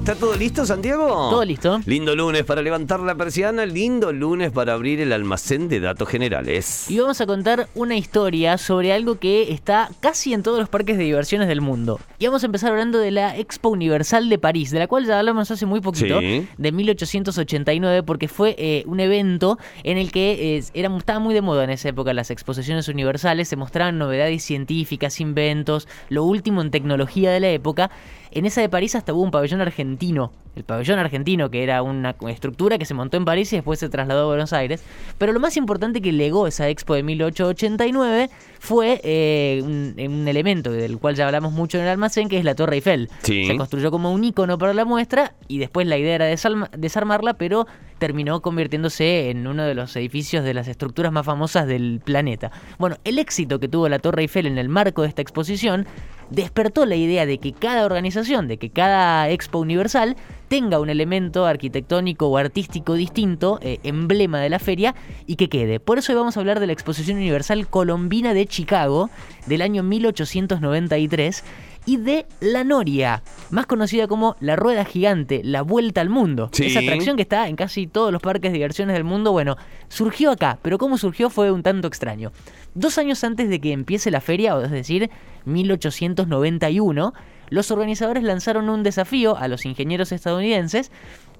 ¿Está todo listo, Santiago? Todo listo. Lindo lunes para levantar la persiana, lindo lunes para abrir el almacén de datos generales. Y vamos a contar una historia sobre algo que está casi en todos los parques de diversiones del mundo. Y vamos a empezar hablando de la Expo Universal de París, de la cual ya hablamos hace muy poquito, Sí. de 1889, porque fue eh, un evento en el que eh, era, estaba muy de moda en esa época las exposiciones universales, se mostraban novedades científicas, inventos, lo último en tecnología de la época. En esa de París hasta hubo un pabellón argentino, el pabellón argentino, que era una estructura que se montó en París y después se trasladó a Buenos Aires. Pero lo más importante que legó esa expo de 1889 fue eh, un, un elemento del cual ya hablamos mucho en el almacén, que es la Torre Eiffel. Sí. Se construyó como un icono para la muestra y después la idea era desarmarla, pero terminó convirtiéndose en uno de los edificios de las estructuras más famosas del planeta. Bueno, el éxito que tuvo la Torre Eiffel en el marco de esta exposición despertó la idea de que cada organización, de que cada expo universal tenga un elemento arquitectónico o artístico distinto, eh, emblema de la feria, y que quede. Por eso hoy vamos a hablar de la Exposición Universal Colombina de Chicago del año 1893 y de la Noria, más conocida como la Rueda Gigante, la Vuelta al Mundo. Sí. Esa atracción que está en casi todos los parques de diversiones del mundo, bueno, surgió acá, pero cómo surgió fue un tanto extraño. Dos años antes de que empiece la feria, o es decir, 1891, los organizadores lanzaron un desafío a los ingenieros estadounidenses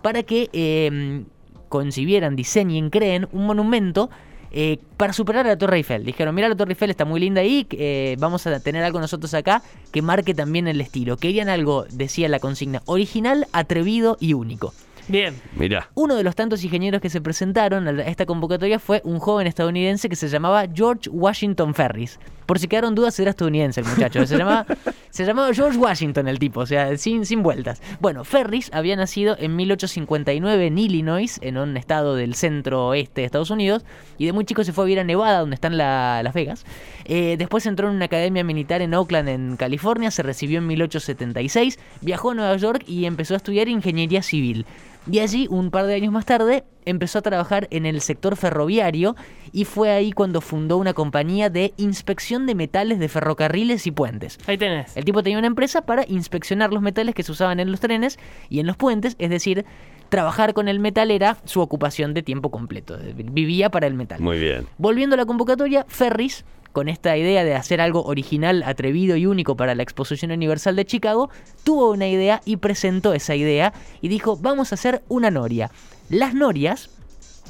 para que eh, concibieran, diseñen, creen un monumento eh, para superar a la Torre Eiffel. Dijeron, mira la Torre Eiffel está muy linda ahí, eh, vamos a tener algo nosotros acá que marque también el estilo. Querían algo, decía la consigna, original, atrevido y único. Bien. Mirá. Uno de los tantos ingenieros que se presentaron a esta convocatoria fue un joven estadounidense que se llamaba George Washington Ferris. Por si quedaron dudas, era estadounidense el muchacho. Se llamaba, se llamaba George Washington el tipo, o sea, sin, sin vueltas. Bueno, Ferris había nacido en 1859 en Illinois, en un estado del centro oeste de Estados Unidos, y de muy chico se fue a vivir a Nevada, donde están la- Las Vegas. Eh, después entró en una academia militar en Oakland, en California, se recibió en 1876, viajó a Nueva York y empezó a estudiar ingeniería civil. Y allí, un par de años más tarde, empezó a trabajar en el sector ferroviario y fue ahí cuando fundó una compañía de inspección de metales de ferrocarriles y puentes. Ahí tenés. El tipo tenía una empresa para inspeccionar los metales que se usaban en los trenes y en los puentes, es decir, trabajar con el metal era su ocupación de tiempo completo. Vivía para el metal. Muy bien. Volviendo a la convocatoria, Ferris, con esta idea de hacer algo original, atrevido y único para la Exposición Universal de Chicago, tuvo una idea y presentó esa idea y dijo, vamos a hacer una noria. Las norias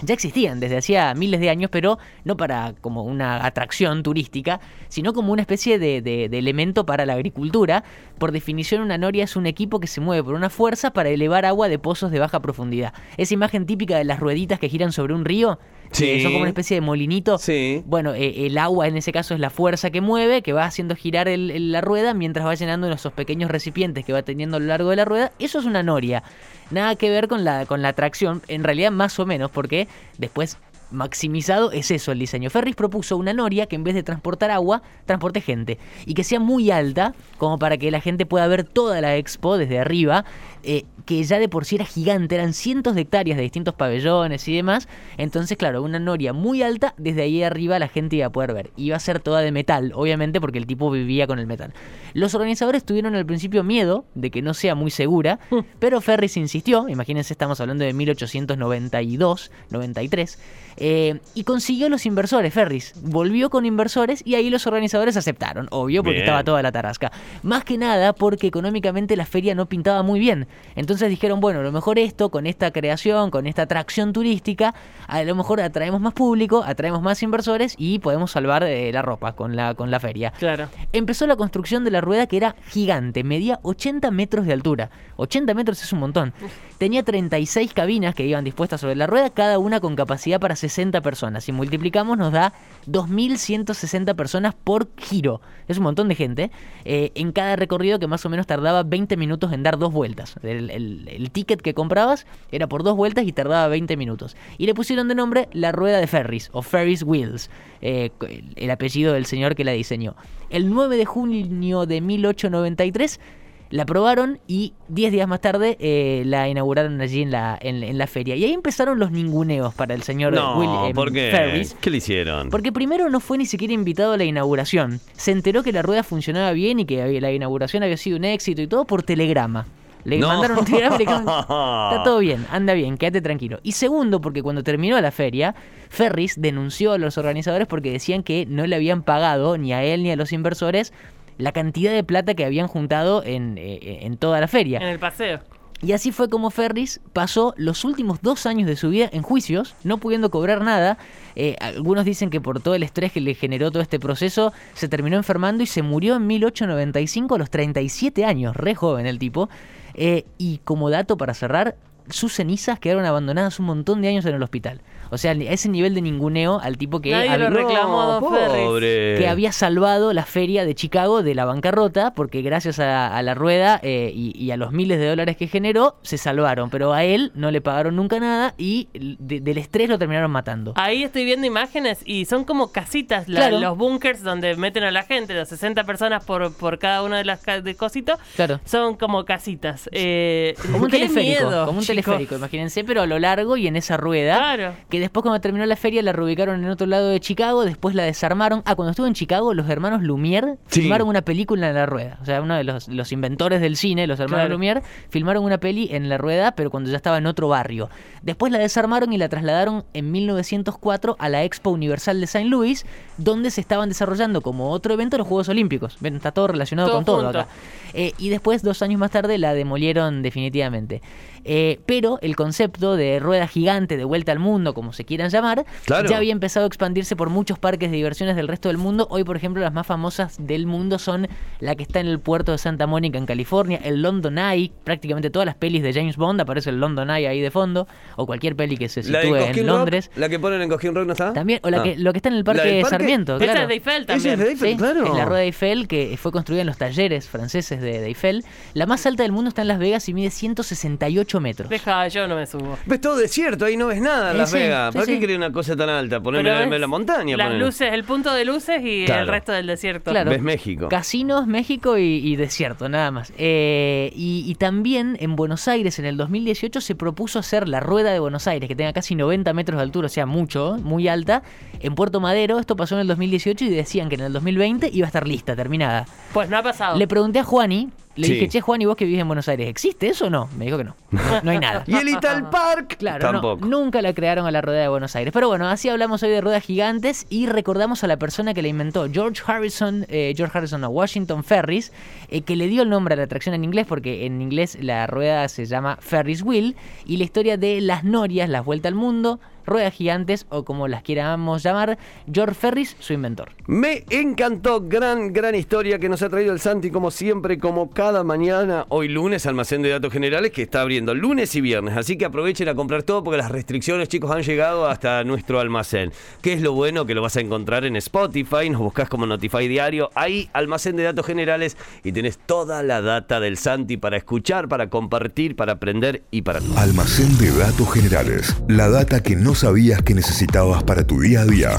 ya existían desde hacía miles de años, pero no para como una atracción turística, sino como una especie de, elemento para la agricultura. Por definición, una noria es un equipo que se mueve por una fuerza para elevar agua de pozos de baja profundidad. Esa imagen típica de las rueditas que giran sobre un río, que son como una especie de molinito. Sí. Bueno, eh, el agua en ese caso es la fuerza que mueve, que va haciendo girar el- el- la rueda mientras va llenando esos pequeños recipientes que va teniendo a lo largo de la rueda. Eso es una noria. Nada que ver con la, con la tracción, en realidad más o menos, porque después maximizado es eso el diseño. Ferris propuso una noria que en vez de transportar agua, transporte gente. Y que sea muy alta, como para que la gente pueda ver toda la expo desde arriba, eh, que ya de por sí era gigante, eran cientos de hectáreas de distintos pabellones y demás. Entonces, claro, una noria muy alta, desde ahí arriba la gente iba a poder ver. Iba a ser toda de metal, obviamente, porque el tipo vivía con el metal. Los organizadores tuvieron al principio miedo de que no sea muy segura, pero Ferris insistió, imagínense, estamos hablando de 1892, 93, eh, y consiguió los inversores, Ferris. Volvió con inversores y ahí los organizadores aceptaron, obvio, porque Bien. estaba toda la tarasca. Más que nada porque económicamente la feria no pintaba muy bien. Entonces dijeron, bueno, a lo mejor esto, con esta creación, con esta atracción turística, a lo mejor atraemos más público, atraemos más inversores y podemos salvar eh, la ropa con la, con la feria. Claro. Empezó la construcción de la rueda que era gigante, medía 80 metros de altura. 80 metros es un montón. Tenía 36 cabinas que iban dispuestas sobre la rueda, cada una con capacidad para 60 personas. Si multiplicamos nos da 2.160 personas por giro. Es un montón de gente. eh, en cada recorrido que más o menos tardaba 20 minutos en dar dos vueltas. El, ticket que comprabas era por dos vueltas y tardaba 20 minutos. Y le pusieron de nombre la rueda de Ferris o Ferris Wheels, eh, el apellido del señor que la diseñó. El 9 de junio de 1893 La probaron y 10 días más tarde eh, la inauguraron allí en la, en, en la feria. Y ahí empezaron los ninguneos para el señor No, Will em, ¿por qué? Ferris. ¿Qué le hicieron? Porque primero no fue ni siquiera invitado a la inauguración. Se enteró que la rueda funcionaba bien y que la inauguración había sido un éxito y todo por telegrama. Le No. mandaron un telegrama y le dijeron, está todo bien, anda bien, quédate tranquilo. Y segundo, porque cuando terminó la feria, Ferris denunció a los organizadores porque decían que no le habían pagado ni a él ni a los inversores la cantidad de plata que habían juntado en, eh, en toda la feria. En el paseo. Y así fue como Ferris pasó los últimos dos años de su vida en juicios, no pudiendo cobrar nada. Eh, algunos dicen que por todo el estrés que le generó todo este proceso, se terminó enfermando y se murió en 1895 a los 37 años, re joven el tipo. Eh, y como dato para cerrar, sus cenizas quedaron abandonadas un montón de años en el hospital. O sea, a ese nivel de ninguneo al tipo que Nadie lo había- reclamó a Don Ferris. pobre. que había salvado la feria de Chicago de la bancarrota, porque gracias a, a la rueda eh, y, y a los miles de dólares que generó, se salvaron. Pero a él no le pagaron nunca nada y de- del estrés lo terminaron matando. Ahí estoy viendo imágenes y son como casitas, la- Claro. los bunkers donde meten a la gente, las 60 personas por, por cada una de las ca- de cositos. Claro. Son como casitas. Eh, Como un teleférico, miedo, como un teleférico, imagínense, pero a lo largo y en esa rueda. Claro. Que después cuando terminó la feria la reubicaron en otro lado de Chicago, después la desarmaron. Ah, cuando estuvo en Chicago, los hermanos Lumière Sí. filmaron una película en la rueda. O sea, uno de los, los inventores del cine, los hermanos Claro. Lumière, filmaron una peli en la rueda, pero cuando ya estaba en otro barrio. Después la desarmaron y la trasladaron en 1904 a la Expo Universal de St. Louis, donde se estaban desarrollando como otro evento los Juegos Olímpicos. Ven, está todo relacionado Todo con todo junto. acá. Eh, y después, dos años más tarde, la demolieron definitivamente. Eh, pero el concepto de rueda gigante de vuelta al mundo, como se quieran llamar, Claro. ya había empezado a expandirse por muchos parques de diversiones del resto del mundo. Hoy, por ejemplo, las más famosas del mundo son la que está en el puerto de Santa Mónica, en California, el London Eye. Prácticamente todas las pelis de James Bond aparece el London Eye ahí de fondo, o cualquier peli que se ¿La de sitúe en Rock? Londres. ¿La que ponen en Cosquín Rock no está? También, o la Ah. que, lo que está en el Parque, ¿La del parque? Sarmiento, Esta claro. es de Eiffel Ese es también. de Eiffel, Sí, claro. es la rueda de Eiffel que fue construida en los talleres franceses de, de Eiffel. La más alta del mundo está en Las Vegas y mide 168 metros. Deja, yo no me subo. Ves todo desierto, ahí no ves nada en Las sí, Vegas. sí, ¿Para qué sí. querés una cosa tan alta? Ponerme en la montaña. Las luces, el punto de luces y Claro. el resto del desierto. Claro. Ves México. Casinos, México y, y desierto, nada más. Eh, y, y también en Buenos Aires, en el 2018, se propuso hacer la rueda de Buenos Aires, que tenga casi 90 metros de altura, o sea, mucho, muy alta, en Puerto Madero. Esto pasó en el 2018 y decían que en el 2020 iba a estar lista, terminada. Pues no ha pasado. Le pregunté a Money le Sí. dije, che, Juani, vos que vivís en Buenos Aires, ¿existe eso o no? Me dijo que no. No, no hay nada. Y el Ital Park Claro, no, nunca la crearon a la rueda de Buenos Aires. Pero bueno, así hablamos hoy de ruedas gigantes y recordamos a la persona que la inventó, George Harrison, eh, George Harrison o Washington Ferris, eh, que le dio el nombre a la atracción en inglés porque en inglés la rueda se llama Ferris Wheel y la historia de las norias, las vueltas al mundo, ruedas gigantes o como las queramos llamar, George Ferris, su inventor. Me encantó, gran, gran historia que nos ha traído el Santi, como siempre, como cada mañana, hoy lunes, almacén de datos generales que está abriendo lunes y viernes. Así que aprovechen a comprar todo porque las restricciones, chicos, han llegado hasta nuestro almacén. ¿Qué es lo bueno? Que lo vas a encontrar en Spotify, nos buscas como Notify Diario, ahí, almacén de datos generales, y tenés toda la data del Santi para escuchar, para compartir, para aprender y para todo. Almacén de datos generales. La data que no sabías que necesitabas para tu día a día.